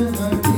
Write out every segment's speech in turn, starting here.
never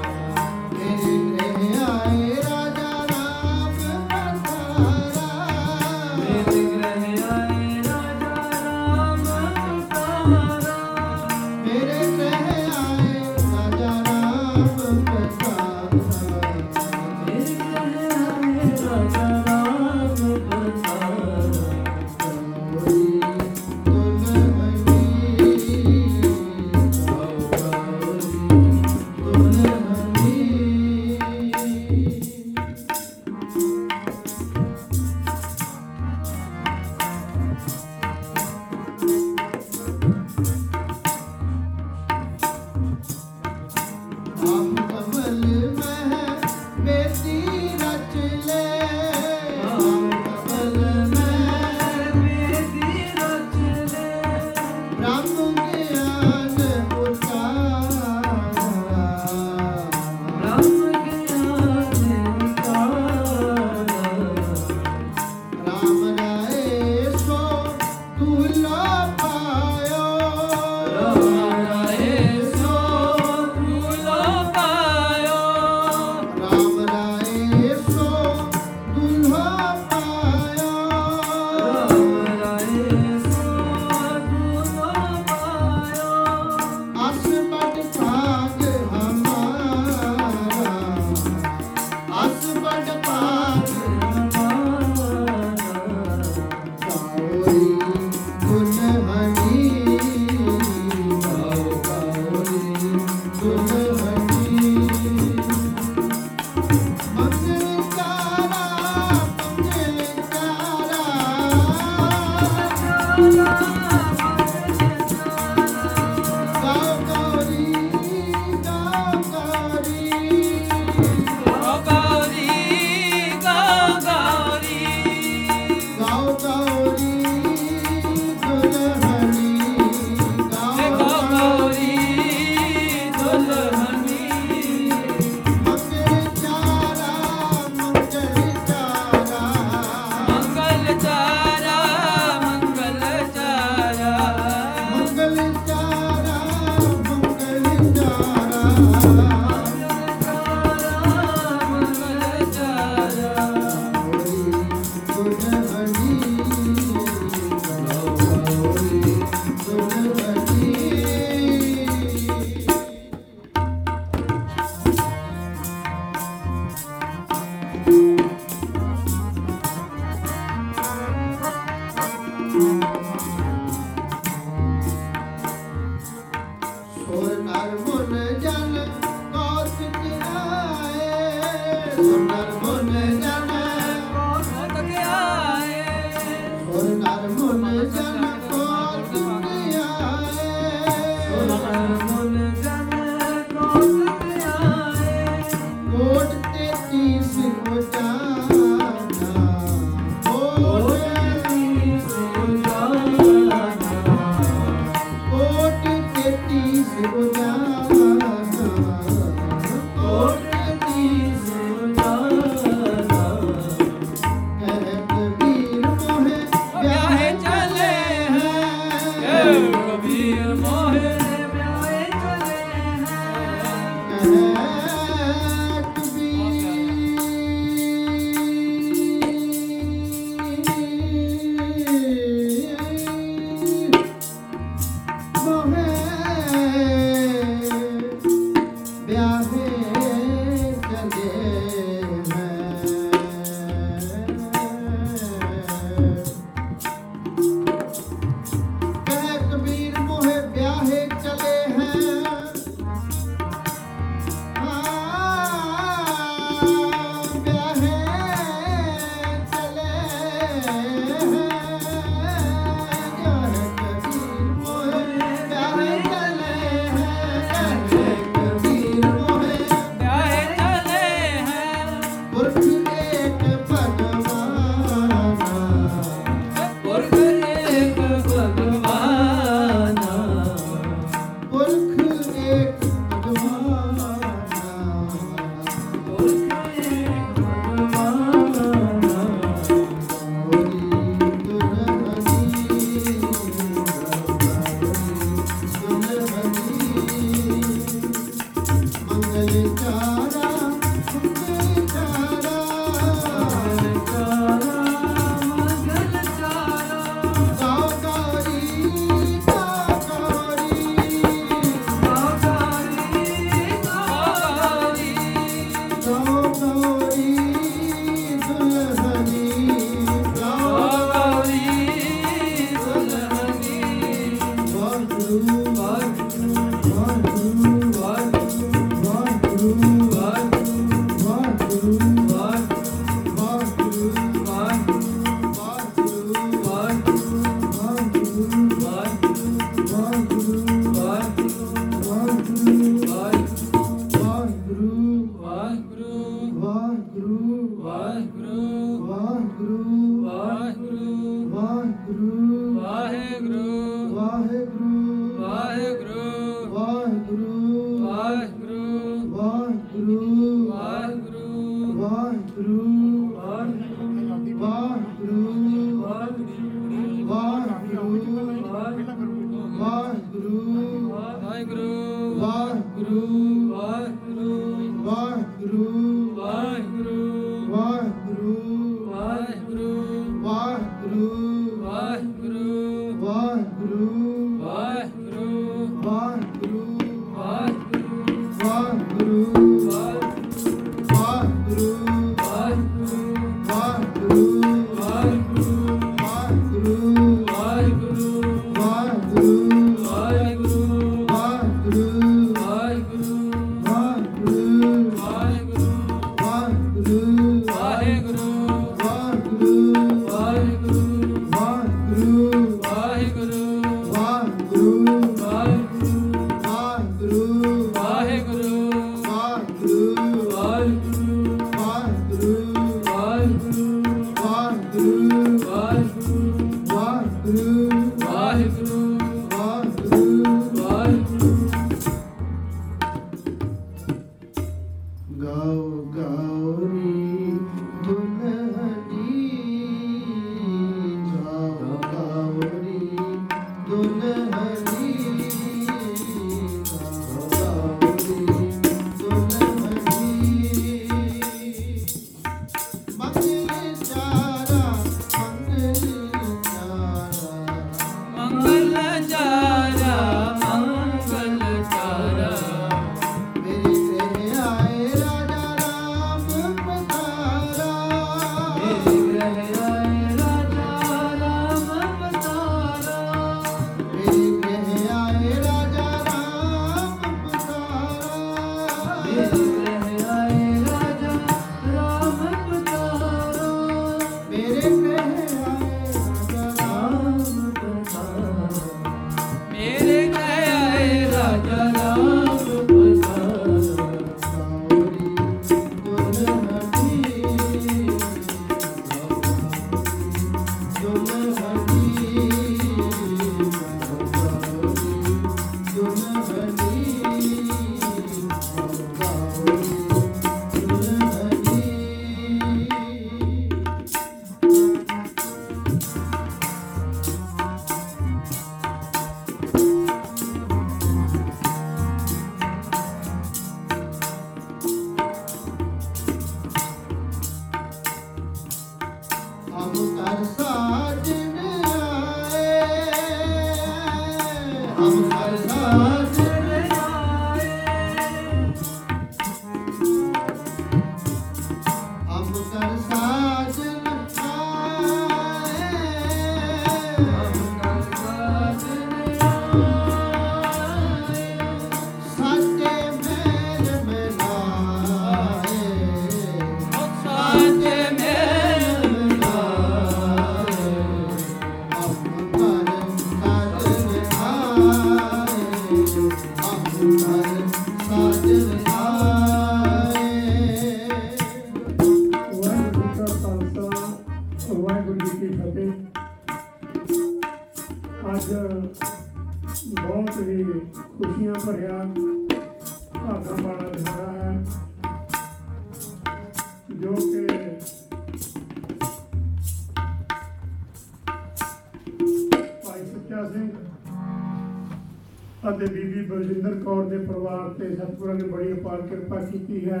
ਨੇ ਕਿਰਪਾ ਕੀਤੀ ਹੈ।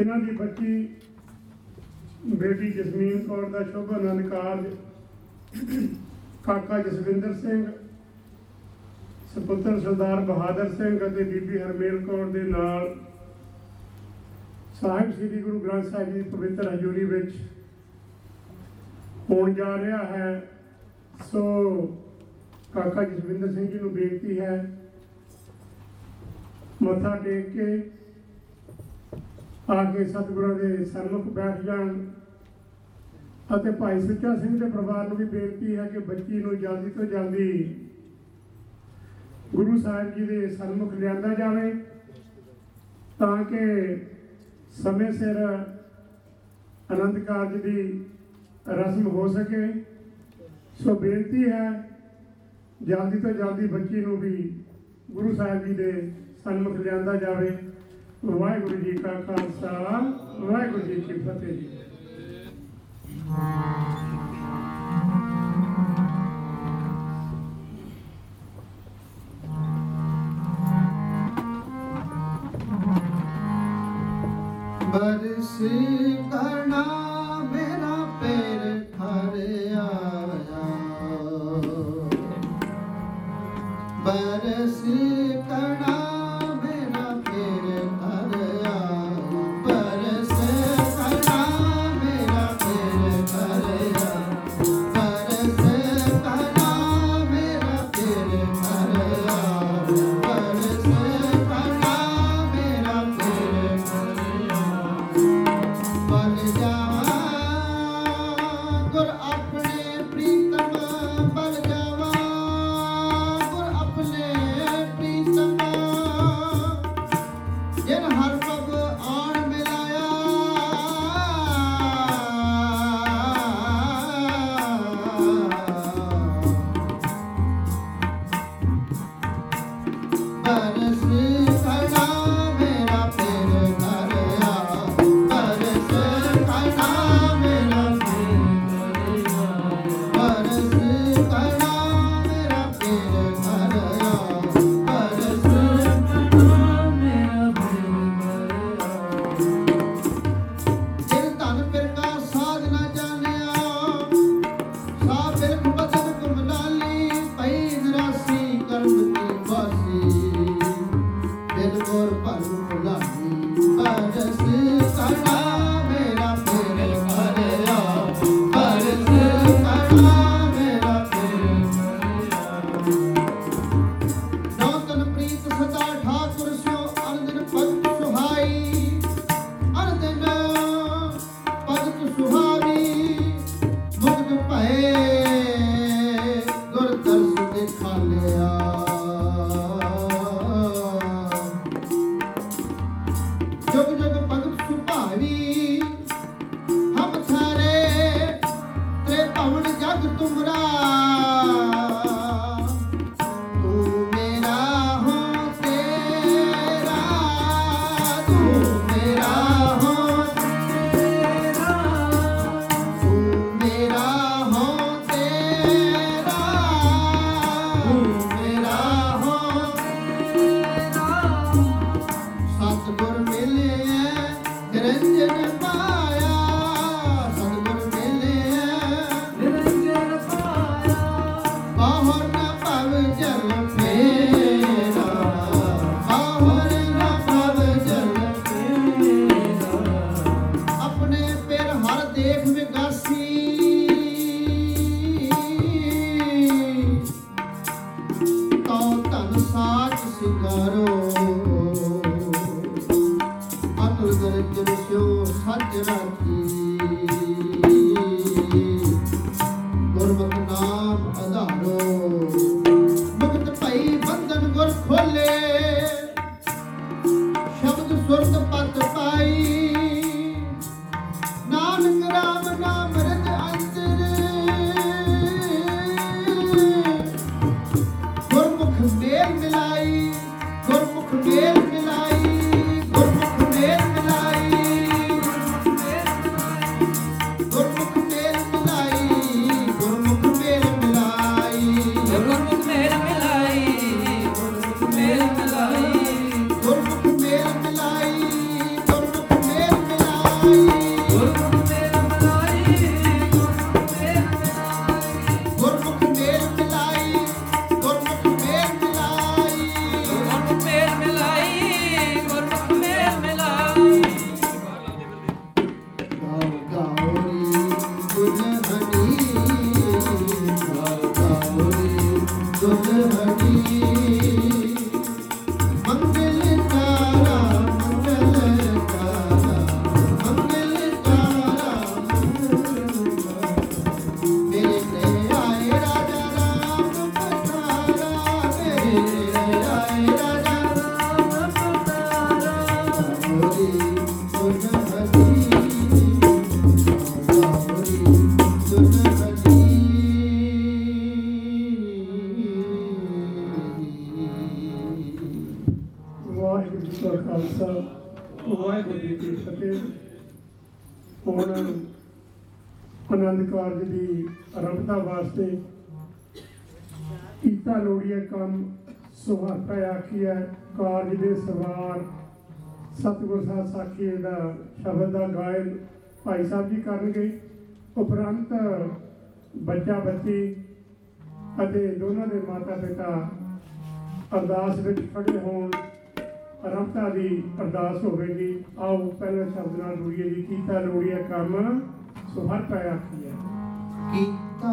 ਇਹਨਾਂ ਦੀ ਬੱਚੀ ਬੇਟੀ ਜਸਮੀਨ ਕੌਰ ਦਾ ਸ਼ੁਭ ਆਨੰਦ ਕਾਰਜ ਕਾਕਾ ਜਸਵਿੰਦਰ ਸਿੰਘ, ਸੁਪੁੱਤਰ ਸਰਦਾਰ ਬਹਾਦਰ ਸਿੰਘ ਅਤੇ ਬੀਬੀ ਹਰਮੇਲ ਕੌਰ ਦੇ ਨਾਲ ਸਾਹਿਬ ਸ੍ਰੀ ਗੁਰੂ ਗ੍ਰੰਥ ਸਾਹਿਬ ਜੀ ਦੀ ਪਵਿੱਤਰ ਹਜ਼ੂਰੀ ਵਿੱਚ ਹੋਣ ਜਾ ਰਿਹਾ ਹੈ। ਸੋ ਕਾਕਾ ਜਸਵਿੰਦਰ ਸਿੰਘ ਜੀ ਨੂੰ ਬੇਨਤੀ ਹੈ ਮੱਥਾ ਟੇਕ ਕੇ ਆ ਕੇ ਸਤਿਗੁਰਾਂ ਦੇ ਸਨਮੁਖ ਬੈਠ ਜਾਣ। ਅਤੇ ਭਾਈ ਸੁੱਚਾ ਸਿੰਘ ਦੇ ਪਰਿਵਾਰ ਨੂੰ ਵੀ ਬੇਨਤੀ ਹੈ ਕਿ ਬੱਚੀ ਨੂੰ ਜਲਦੀ ਤੋਂ ਜਲਦੀ ਗੁਰੂ ਸਾਹਿਬ ਜੀ ਦੇ ਸਨਮੁਖ ਲਿਆਂਦਾ ਜਾਵੇ, ਤਾਂ ਕਿ ਸਮੇਂ ਸਿਰ ਅਨੰਦ ਕਾਰਜ ਦੀ ਰਸਮ ਹੋ ਸਕੇ। ਸੋ ਬੇਨਤੀ ਹੈ, ਜਲਦੀ ਤੋਂ ਜਲਦੀ ਬੱਚੀ ਨੂੰ ਵੀ ਗੁਰੂ ਸਾਹਿਬ ਜੀ ਦੇ ਸਨਮੁਖ ਲਿਆਂਦਾ ਜਾਵੇ। ਵਾਹਿਗੁਰੂ ਜੀ ਕਾ ਖਾਲਸਾ ਵਾਹਿਗੁਰੂ ਜੀ ਕੀ ਫਤਿਹ ਜੀ। ਬਰਸ ਕਰਨਾ ਡਰਾਇਲ ਭਾਈ ਸਾਹਿਬ ਜੀ ਕਰਨਗੇ ਉਪਰੰਤ ਬੱਚਾ ਬੱਚੀ ਅਤੇ ਦੋਨਾਂ ਦੇ ਮਾਤਾ ਪਿਤਾ ਅਰਦਾਸ ਵਿੱਚ ਖੜੇ ਹੋਣ ਰਮਤਾ ਦੀ ਅਰਦਾਸ ਹੋਵੇਗੀ। ਆਓ ਪਹਿਲੇ ਸ਼ਬਦ ਨਾਲ ਜੁੜੀਏ ਜੀ ਕੀਤਾ ਲੋੜੀਆ ਕੰਮ ਸੋ ਹਰ ਕੀਤਾ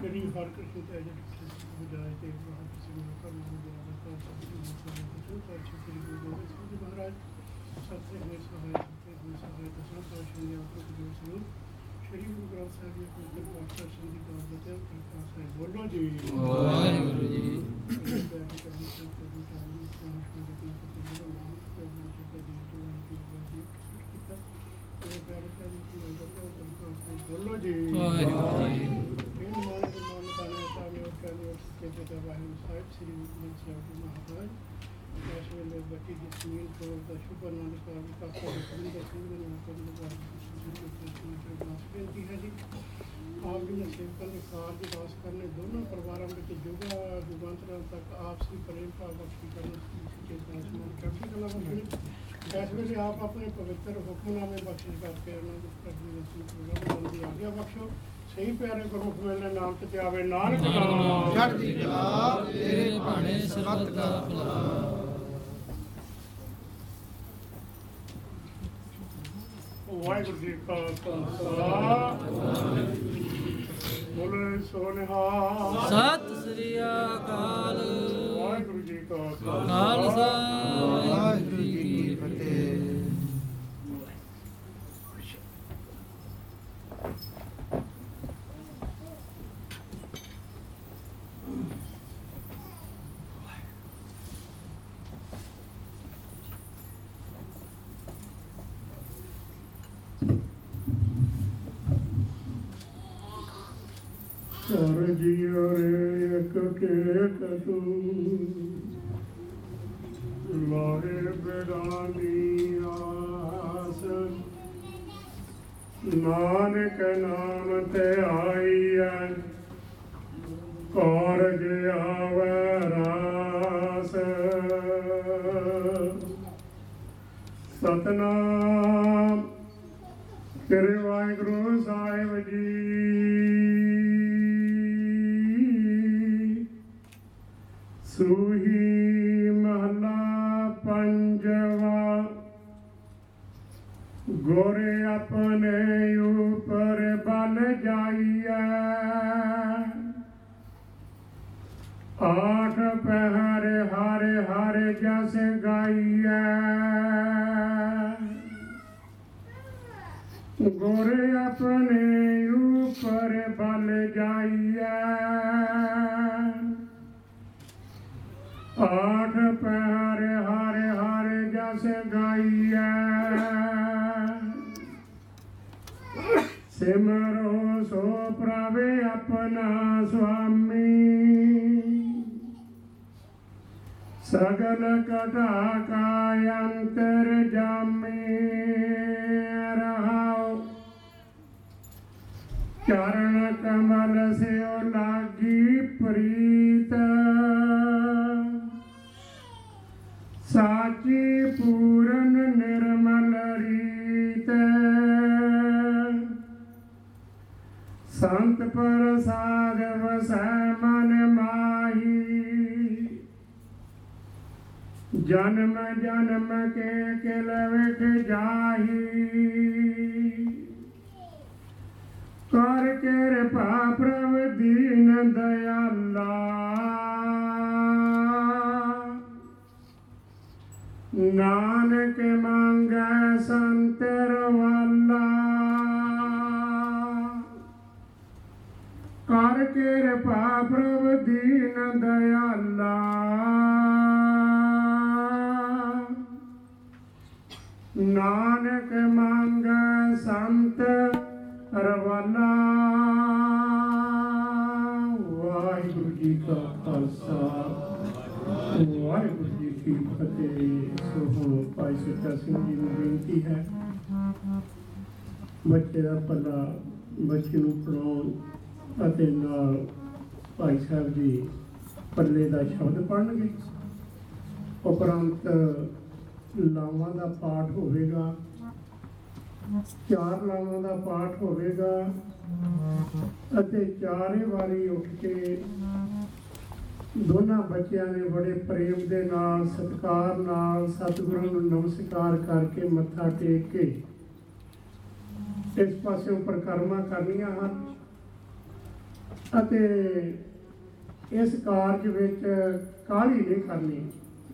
ਨਾ ਸਕੇ ਆਪਣਾ ਸੋਚਣ ਦੀ ਨੂੰ ਆਗੋ ਵੀ ਨਾ ਕੋਈ ਨਾ ਕਰ ਜਾ ਕਿ ਉਹ ਨਾ ਸਰਕਾਰ ਤੇ ਕੋਈ ਸਾਲ ਤੋਂ ਇੱਕ ਦੀ ਕੋਈ ਕੋਈ ਕੋਈ ਕੋਈ ਕੋਈ ਕੋਈ ਕੋਈ ਤਸਵੀਰ ਕਸਟਮ ਦੇ ਆਫਿਸ ਵਿੱਚ ਕਰ ਕੇ ਦੀ ਦੀ ਕਰਨ ਦੀ ਤੇ ਆਰਾਮ ਨਾਲ ਸਰ ਸਫ਼ਾਈ ਦੀ ਦੋ ਦਿਨ ਵਿੱਚ ਵੀ ਕਰ ਹੈ ਜਿਹੜੀ ਹਰ ਕਿਸੇ ਤੇ ਜਿਹੜੀ ਤੇ ਹਰ ਕਿਸੇ ਨੂੰ ਕੰਮ ਨੂੰ ਦੇਣਾ ਤਾਂ ਸਭ ਨੂੰ ਮਸਲਾ ਹੈ ਜੋ ਪਰ ਛੇਤੀ ਦੀ ਦੋ ਵਿੱਚ ਵੀ ਮਹਾਰਾਜ ਸਭ ਸੇ ਹੋਏ ਸਹਾਇ ਤੇ ਹੋਏ ਸਹਾਇ ਤੇ ਸਭ ਤੋਂ ਸ਼ੁਰੂ ਆਪਕੋ ਜੋ ਸੁਣੋ ਸ਼੍ਰੀ ਗੁਰੂ ਗ੍ਰੰਥ ਸਾਹਿਬ ਜੀ ਕੋ ਤੇ ਪਾਠ ਸੰਧੀ ਦਾ ਬਤੇ ਕਿਰਪਾ ਸੇ ਬੋਲੋ ਜੀ ਵਾਹਿਗੁਰੂ ਜੀ ਬੋਲੋ ਜੀ ਵਾਹਿਗੁਰੂ ਜੀ ਇਹ ਮਾਨ ਦੇ ਮਾਨ ਤਾਨੇ ਤਾਨੇ ਉਹ ਕਹਿੰਦੇ ਉਸ ਤੇ ਤੇ ਵਾਹਿਗੁਰੂ ਸਾਹਿਬ ਸ੍ਰੀ ਗੁਰੂ ਸਾਹਿਬ ਜੀ ਮਹਾਰਾਜ ਇਸ ਵੇਲੇ ਬੱਚੀ ਦੀ ਸੁਨੀਲ ਕੌਰ ਬੇਨਤੀ ਹੈ ਜੀ ਆਪ ਜੀ ਨੇ ਸੇਵਕਾਂ ਦੇ ਕਾਰਜ ਵਾਸ ਕਰਨੇ ਦੋਨੋਂ ਪਰਿਵਾਰਾਂ ਵਿੱਚ ਜੁਗਾ ਜੁਗਾਂਤਰਾਂ ਤੱਕ ਆਪਸੀ ਪ੍ਰੇਮ ਭਾਵ ਬਖਸ਼ੀ ਕਰਨ ਦੀ ਚੇਤਨਾ ਸਮੂਹ ਚੜ੍ਹਦੀ ਕਲਾ ਬਖਸ਼ਣੀ ਇਸ ਵੇਲੇ ਆਪ ਆਪਣੇ ਪਵਿੱਤਰ ਹੁਕਮਨਾਮੇ ਬਖਸ਼ਿਸ਼ ਕਰਕੇ ਉਹਨਾਂ ਨੂੰ ਪ੍ਰਭੂ ਦੇ ਪ੍ਰੋਗਰਾਮ ਦੀ ਆਗਿਆ ਬਖਸ਼ੋ ਸਹੀ ਪਿਆਰੇ ਗੁਰੂ ਹੁਕਮ ਨਾਮ ਤੇ ਆਵੇ ਨਾਨਕ ਨਾਮ ਚੜ੍ਹਦੀ ਕਲਾ ਤੇਰੇ ਭਾਣੇ ਸਰਬੱਤ ਦਾ ਭਲਾ। ਵਾਹਿਗੁਰੂ ਜੀ ਕਾ ਖਾਲਸਾ। ਬੋਲੇ ਸੋਨਿਹਾ ਸਤਿ ਸ੍ਰੀ ਅਕਾਲ। ਵਾਹਿਗੁਰੂ ਜੀ ਕਾ ਖਾਲਸਾ। ਵਾਹਿਗੁਰੂ ਜੀ ਕਰ ਜੀਓ ਰੇ ਇੱਕ ਕੇ ਕਤੂ ਲਾਹੇ ਬੇੜਾਨੀ ਆਸ। ਨਾਨਕ ਨਾਮ ਤੇ ਆਈਐ, ਕਾਰਜ ਆਵੈ ਰਾਸ। ਸਤਨਾਮ, ਤੇਰੇ ਵਾਹਿਗੁਰੂ ਸਾਹਿਬ ਜੀ। ਸੂਹੀ ਮਹਲਾ ਪੰਜਵਾ। ਗੋਰੇ ਆਪਣੇ ਉਪਰ ਬਲ ਜਾਈਐ। ਆਠ ਪਹਿਰ ਹਰ ਹਰ ਜਸ ਗਾਈਐ। ਗੋਰੇ ਆਪਣੇ ਉਪਰ ਬਲ ਜਾਈਐ। ਆਠ ਪਹਿਰ ਹਰ ਹਰ ਜਸ ਗਾਈਐ ਸਿਮਰੋ ਸੋ ਪ੍ਰਭ ਆਪਣਾ ਸੁਆਮੀ ਸਗਲ ਕਟਾ ਕਾ ਅੰਤਰ ਜਾਮੇ ਰਹਾਉ ਚਰਨ ਕਮਲ ਸਿਓ ਲਾਗੀ ਪ੍ਰੀਤ ਪੂਰਨ ਨਿਰਮਲ ਰੀਤ ਸੰਤ ਪ੍ਰਸਾਦ ਵਸੈ ਮਨ ਮਾਹੀ। ਜਨਮ ਜਨਮ ਕੇ ਕਿਲ ਵਿਖ ਜਾਹੀ। ਕਰ ਕਿਰਪਾ ਪ੍ਰਭ ਦੀਨ ਦਇਆਲਾ। ਨਾਨਕ ਮੰਗੈ ਸੰਤਰ ਵਾਲਾ ਕਰ ਕਿਰਪਾ ਪ੍ਰਭ ਦੀਨ ਦਇਆਲਾ। ਨਾਨਕ ਮੰਗੈ ਸੰਤ ਰਵਾਲਾ। ਵਾਹਿਗੁਰੂ ਜੀ ਕਾ ਖਾਲਸਾ। ਵਾਹਿਗੁਰੂ ਜੀ ਕੀ ਫਤਿਹ। ਸੋ ਹੁਣ ਭਾਈ ਸੁੱਚਾ ਸਿੰਘ ਜੀ ਨੂੰ ਬੇਨਤੀ ਹੈ, ਬੱਚੇ ਦਾ ਪੱਲਾ ਬੱਚੇ ਨੂੰ ਪੜਾਉਣ ਅਤੇ ਨਾਲ ਭਾਈ ਸਾਹਿਬ ਜੀ ਪੱਲੇ ਦਾ ਸ਼ਬਦ ਪੜ੍ਹਨਗੇ। ਉਪਰੰਤ ਲਾਵਾਂ ਦਾ ਪਾਠ ਹੋਵੇਗਾ, ਚਾਰ ਲਾਵਾਂ ਦਾ ਪਾਠ ਹੋਵੇਗਾ ਅਤੇ ਚਾਰੇ ਵਾਰੀ ਉੱਠ ਕੇ ਦੋਨਾਂ ਬੱਚਿਆਂ ਨੇ ਬੜੇ ਪ੍ਰੇਮ ਦੇ ਨਾਲ, ਸਤਿਕਾਰ ਨਾਲ ਸਤਿਗੁਰਾਂ ਨੂੰ ਨਮਸਕਾਰ ਕਰਕੇ ਮੱਥਾ ਟੇਕ ਕੇ ਇਸ ਪਾਸੇ ਪਰਿਕਰਮਾ ਕਰਨੀਆਂ ਹਨ ਅਤੇ ਇਸ ਕਾਰਜ ਵਿੱਚ ਕਾਹਲੀ ਨਹੀਂ ਕਰਨੀ,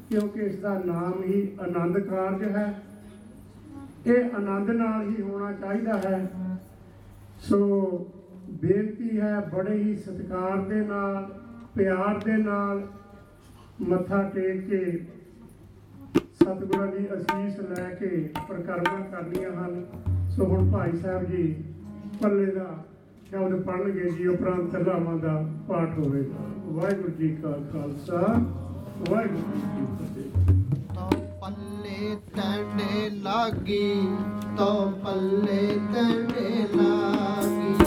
ਕਿਉਂਕਿ ਇਸ ਦਾ ਨਾਮ ਹੀ ਆਨੰਦ ਕਾਰਜ ਹੈ। ਇਹ ਆਨੰਦ ਨਾਲ ਹੀ ਹੋਣਾ ਚਾਹੀਦਾ ਹੈ। ਸੋ ਬੇਨਤੀ ਹੈ ਬੜੇ ਹੀ ਸਤਿਕਾਰ ਦੇ ਨਾਲ ਪਿਆਰ ਦੇ ਨਾਲ ਮੱਥਾ ਟੇਕ ਕੇ ਸਤਿਗੁਰਾਂ ਦੀ ਅਸੀਸ ਲੈ ਕੇ ਪ੍ਰਕਰਮਾਂ ਕਰਨੀਆਂ ਹਨ। ਸੋ ਹੁਣ ਭਾਈ ਸਾਹਿਬ ਜੀ ਪੱਲੇ ਦਾ ਸ਼ਬਦ ਪੜ੍ਹਨਗੇ ਜੀ, ਉਪਰੰਤ ਲਾਵਾਂ ਦਾ ਪਾਠ ਹੋਵੇਗਾ ਵਾਹਿਗੁਰੂ ਜੀ ਕਾ ਖਾਲਸਾ, ਵਾਹਿਗੁਰੂ ਜੀ ਕੀ ਫਤਿਹ। ਤੋ ਪੱਲੇ ਤਣੇ ਲਾਗੀ ਤੋ ਪੱਲੇ ਤਣੇ ਲਾਗੀ।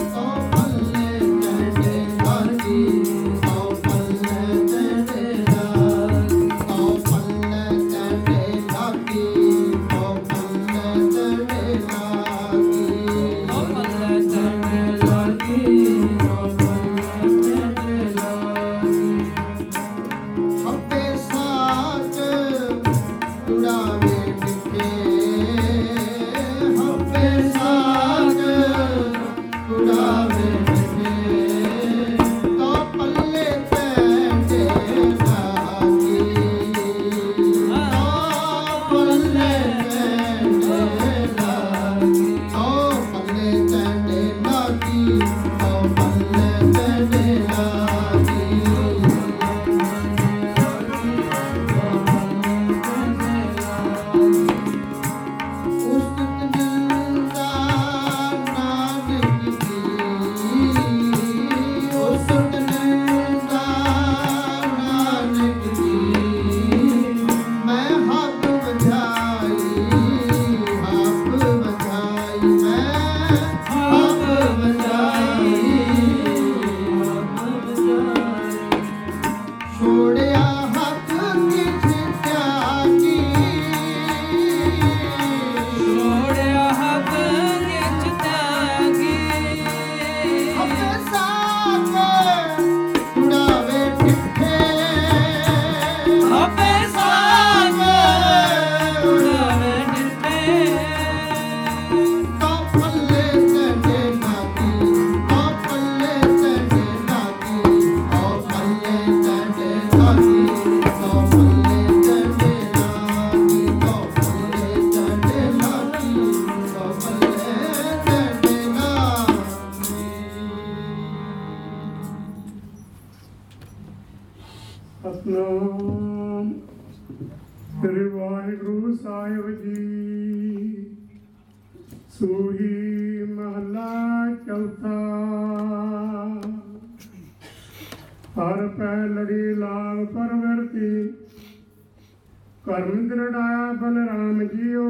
ਕਰਮ ਦ੍ਰਿੜਾਇਆ ਬਲਰਾਮ ਜੀਓ।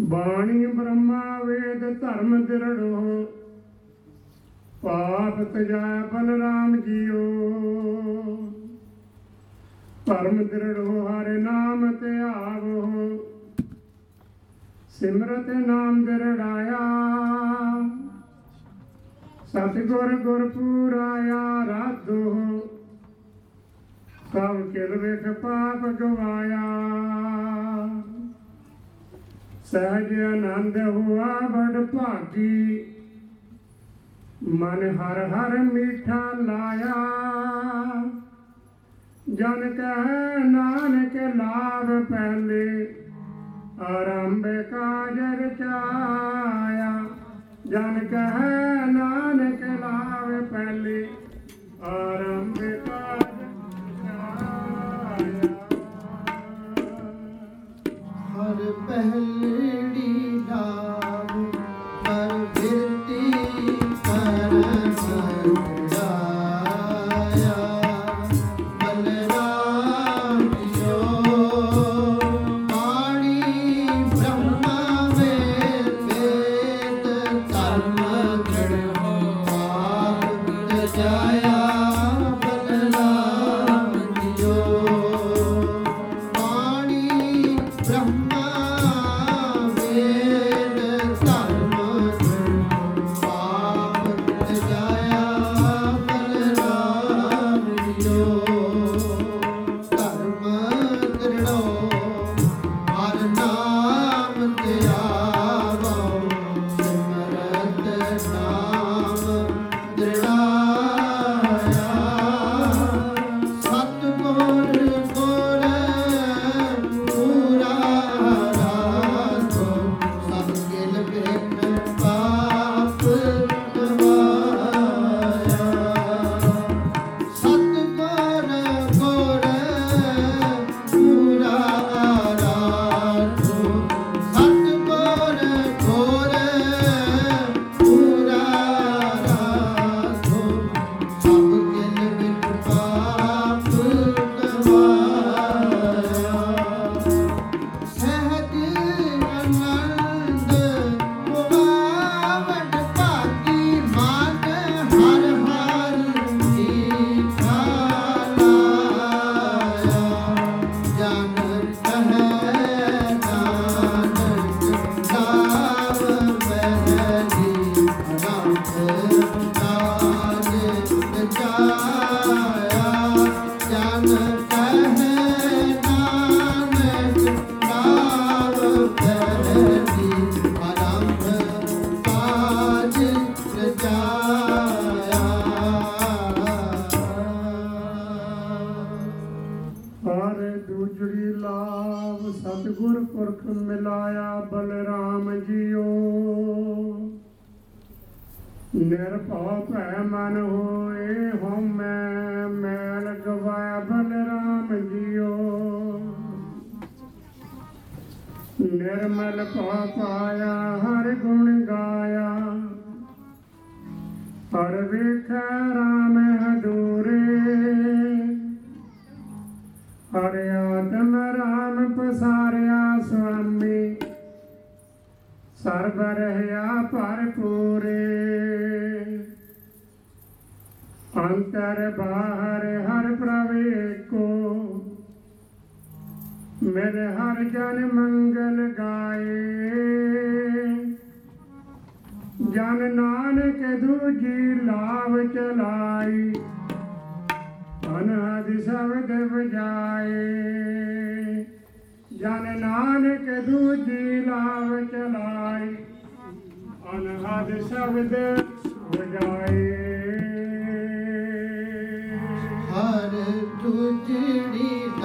ਬਾਣੀ ਬ੍ਰਹਮਾ ਵੇਦ ਧਰਮ ਦ੍ਰਿੜੋ। ਪਾਪ ਤਜਾਇ ਬਲਰਾਮ ਜੀਓ। ਧਰਮ ਦ੍ਰਿੜੋ, ਹਰਿ ਨਾਮ ਤੇ ਆਵੋ। ਸਿਮਰਤ ਨਾਮ ਦ੍ਰਿੜਾਇਆ। ਸਤਿਗੁਰ ਗੁਰ ਪੂਰਾਇਆ ਰਾਧੋ। ਸਭ ਕਿਲ ਵਿਖ ਪਾਪ ਗਵਾਇਆ। ਸਹਿਜ ਆਨੰਦ ਹੁਆ ਬੜ ਭਾਗੀ। ਮਨ ਹਰ ਹਰ ਮੀਠਾ ਲਾਇਆ। ਜਨ ਕਹਿ ਨਾਨਕ ਲਾਭ ਪਹਿਲੇ, ਆਰੰਭ ਕਾਜ ਰਚਾਇਆ। ਜਨ ਕਹਿ ਨਾਨਕ ਲਾਭ ਪਹਿਲੇ, ਆਰੰਭ ਹਰ need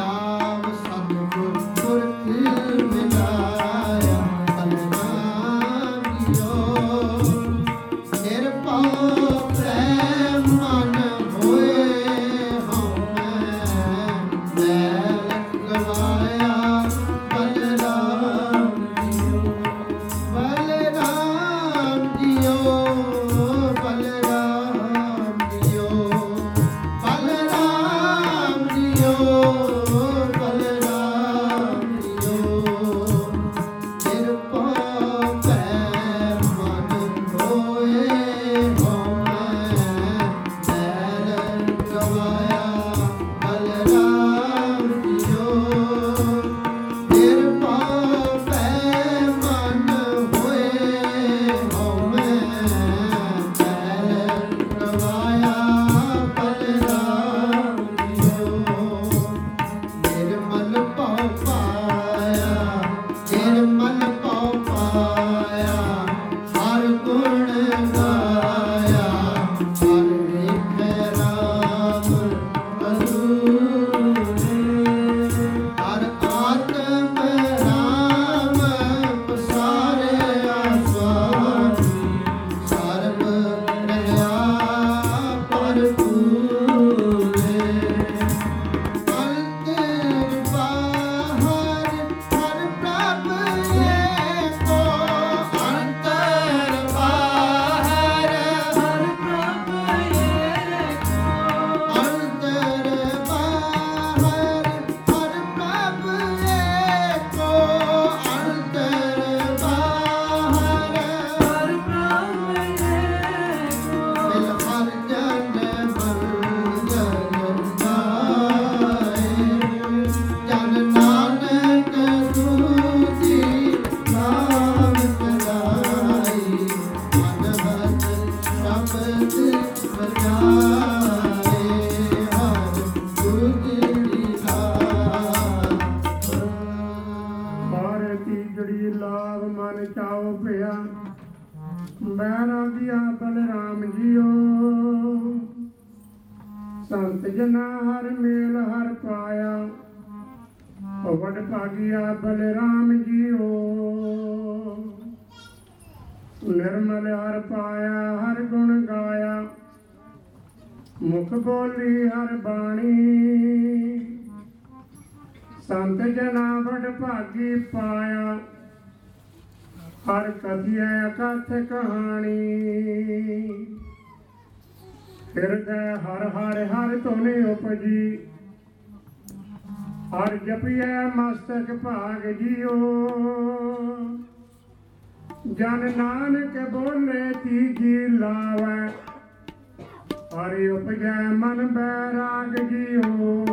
ਨਿਰਮਲ ਹਰ ਪਾਇਆ, ਹਰ ਗੁਣ ਗਾਇਆ। ਮੁਖ ਬੋਲੀ ਹਰ ਬਾਣੀ। ਸੰਤ ਜਨਾ ਵਡ ਭਾਗੀ ਪਾਇਆ, ਹਰ ਕਥਿਐ ਅਕਥ ਕਹਾਣੀ। ਹਿਰਦੈ ਹਰ ਹਰ ਹਰ ਤੋਨੇ ਉਪਜੀ। ਹਰ ਜਪੀਐ ਮਸਤਕ ਭਾਗ ਜੀਓ ਜਨ ਨਾਨਕ ਬੋਲੇ ਤੀਜੀ ਲਾਵੇ। ਹਰਿ ਉਪਜੈ ਮਨ ਬੈਰਾਗ ਜੀਓ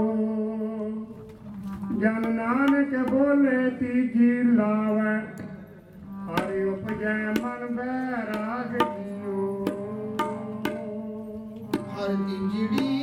ਜਨ ਨਾਨਕ ਬੋਲੇ ਤੀਜੀ ਲਾਵੇ। ਹਰਿ ਉਪਜੈ ਮਨ ਬੈਰਾਗ ਜੀਓ ਹਰ ਤੀਜੜੀ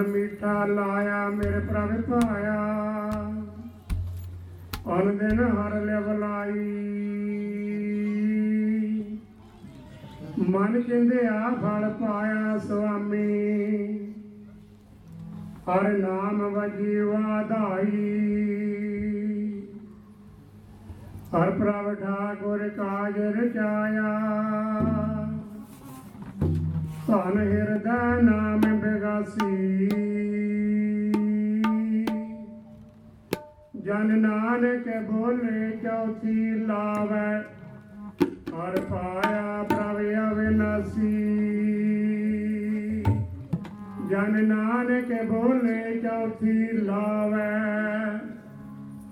ਹਰ ਮੀਠਾ ਲਾਇਆ ਮੇਰੇ ਪ੍ਰਭ ਪਾਇਆ ਅਨ ਦਿਨ ਹਰ ਲਿਵਲਾਈ ਮਨ ਕਹਿੰਦੇ ਆ ਫਲ ਪਾਇਆ ਸੁਆਮੀ। ਹਰ ਨਾਮ ਵਜੀ ਵਾਧਾਈ। ਹਰ ਪ੍ਰਭ ਠਾਕੁਰ ਕਾਜ ਰਚਾਇਆ ਧਨ ਹਿਰਦੈ ਨਾਮ ਬਿਗਾਸੀ। ਜਨ ਨਾਨਕ ਬੋਲੇ ਚੌਥੀ ਲਾਵੈ, ਹਰ ਪਾਇਆ ਪ੍ਰਭ ਅਵਿਨਾਸੀ। ਜਨ ਨਾਨਕ ਬੋਲੇ ਚੌਥੀ ਲਾਵੈ,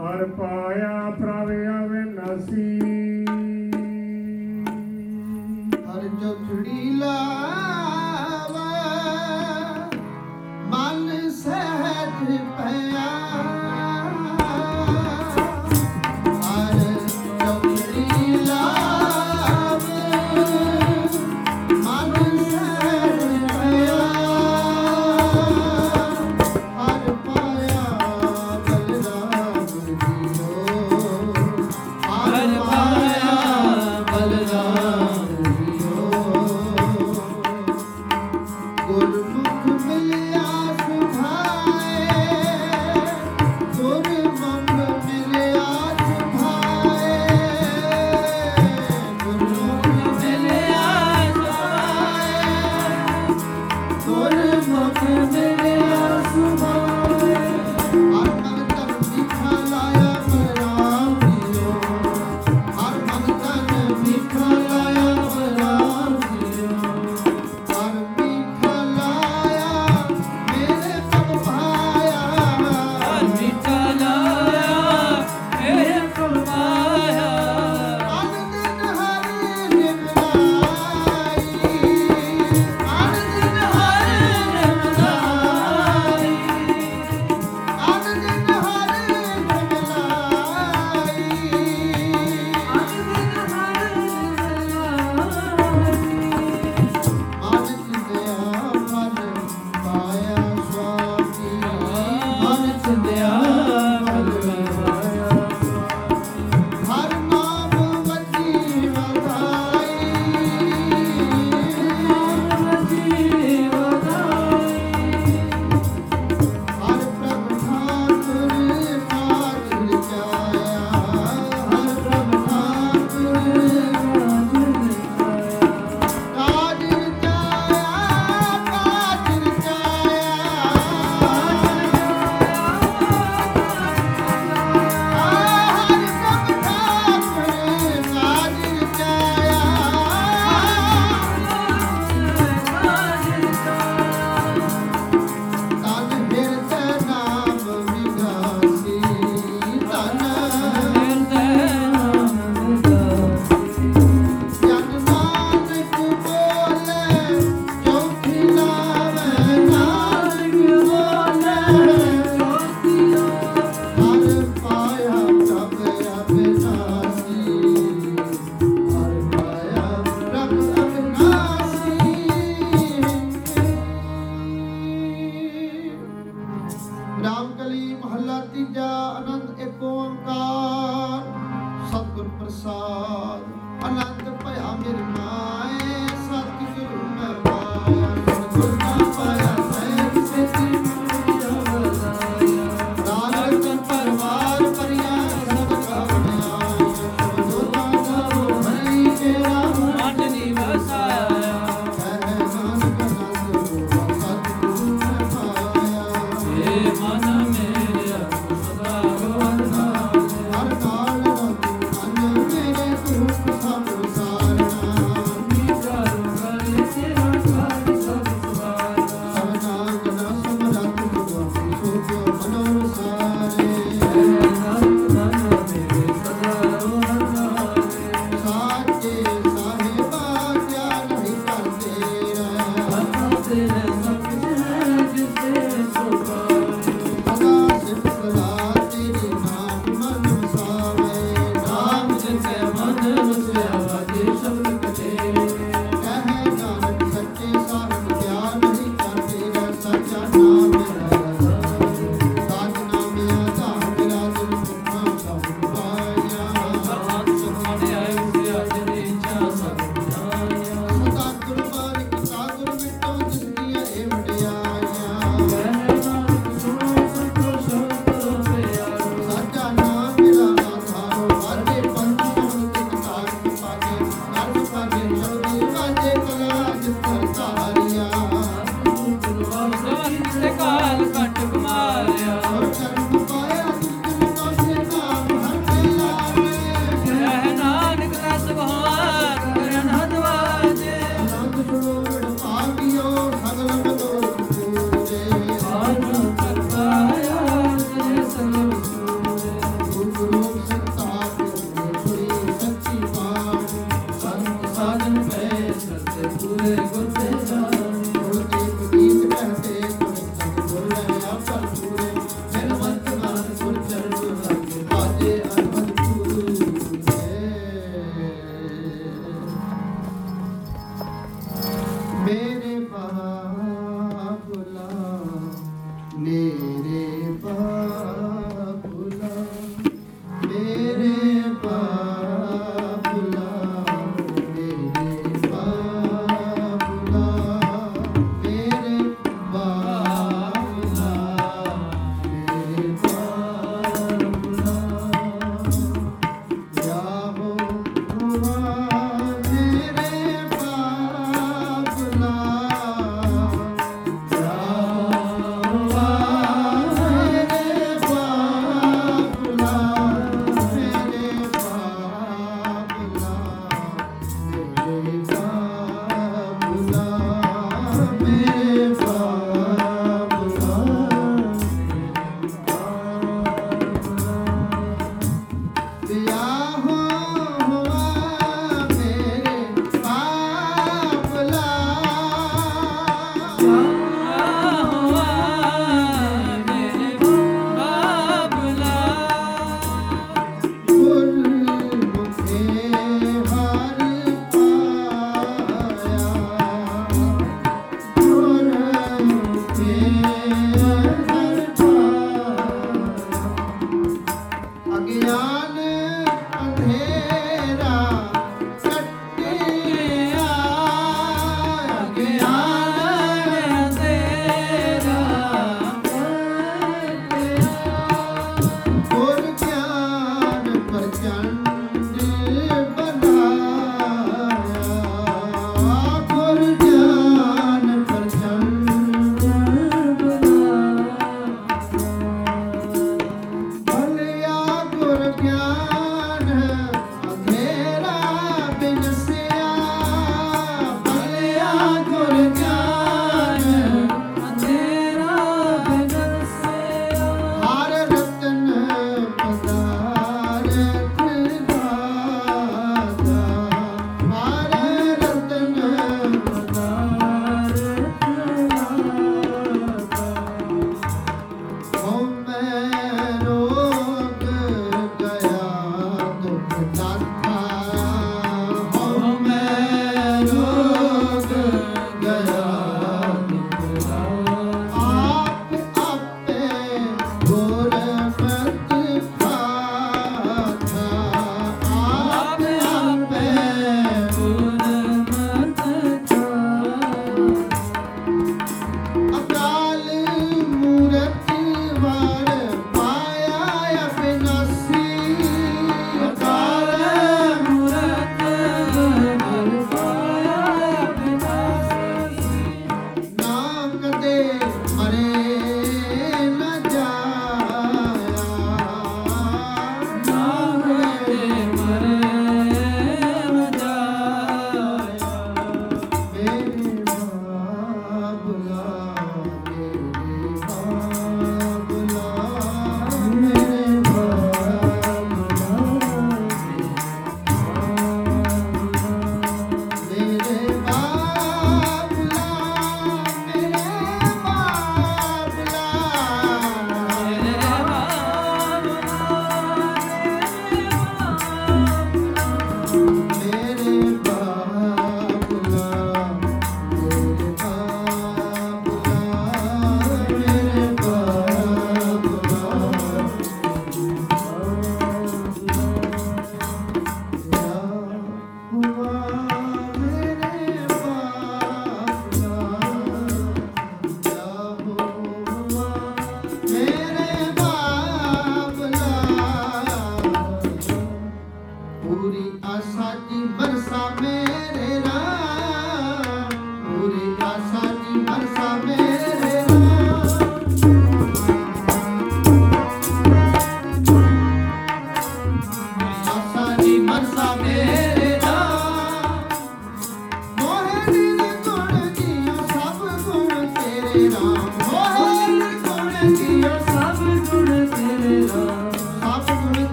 ਹਰ ਪਾਇਆ ਪ੍ਰਭ ਅਵਿਨਾਸੀ। ਹਰ ਚੌਥੜੀ ਲਾਵਾ। ਮਨ ਸਹਿਜ ਪਿਆ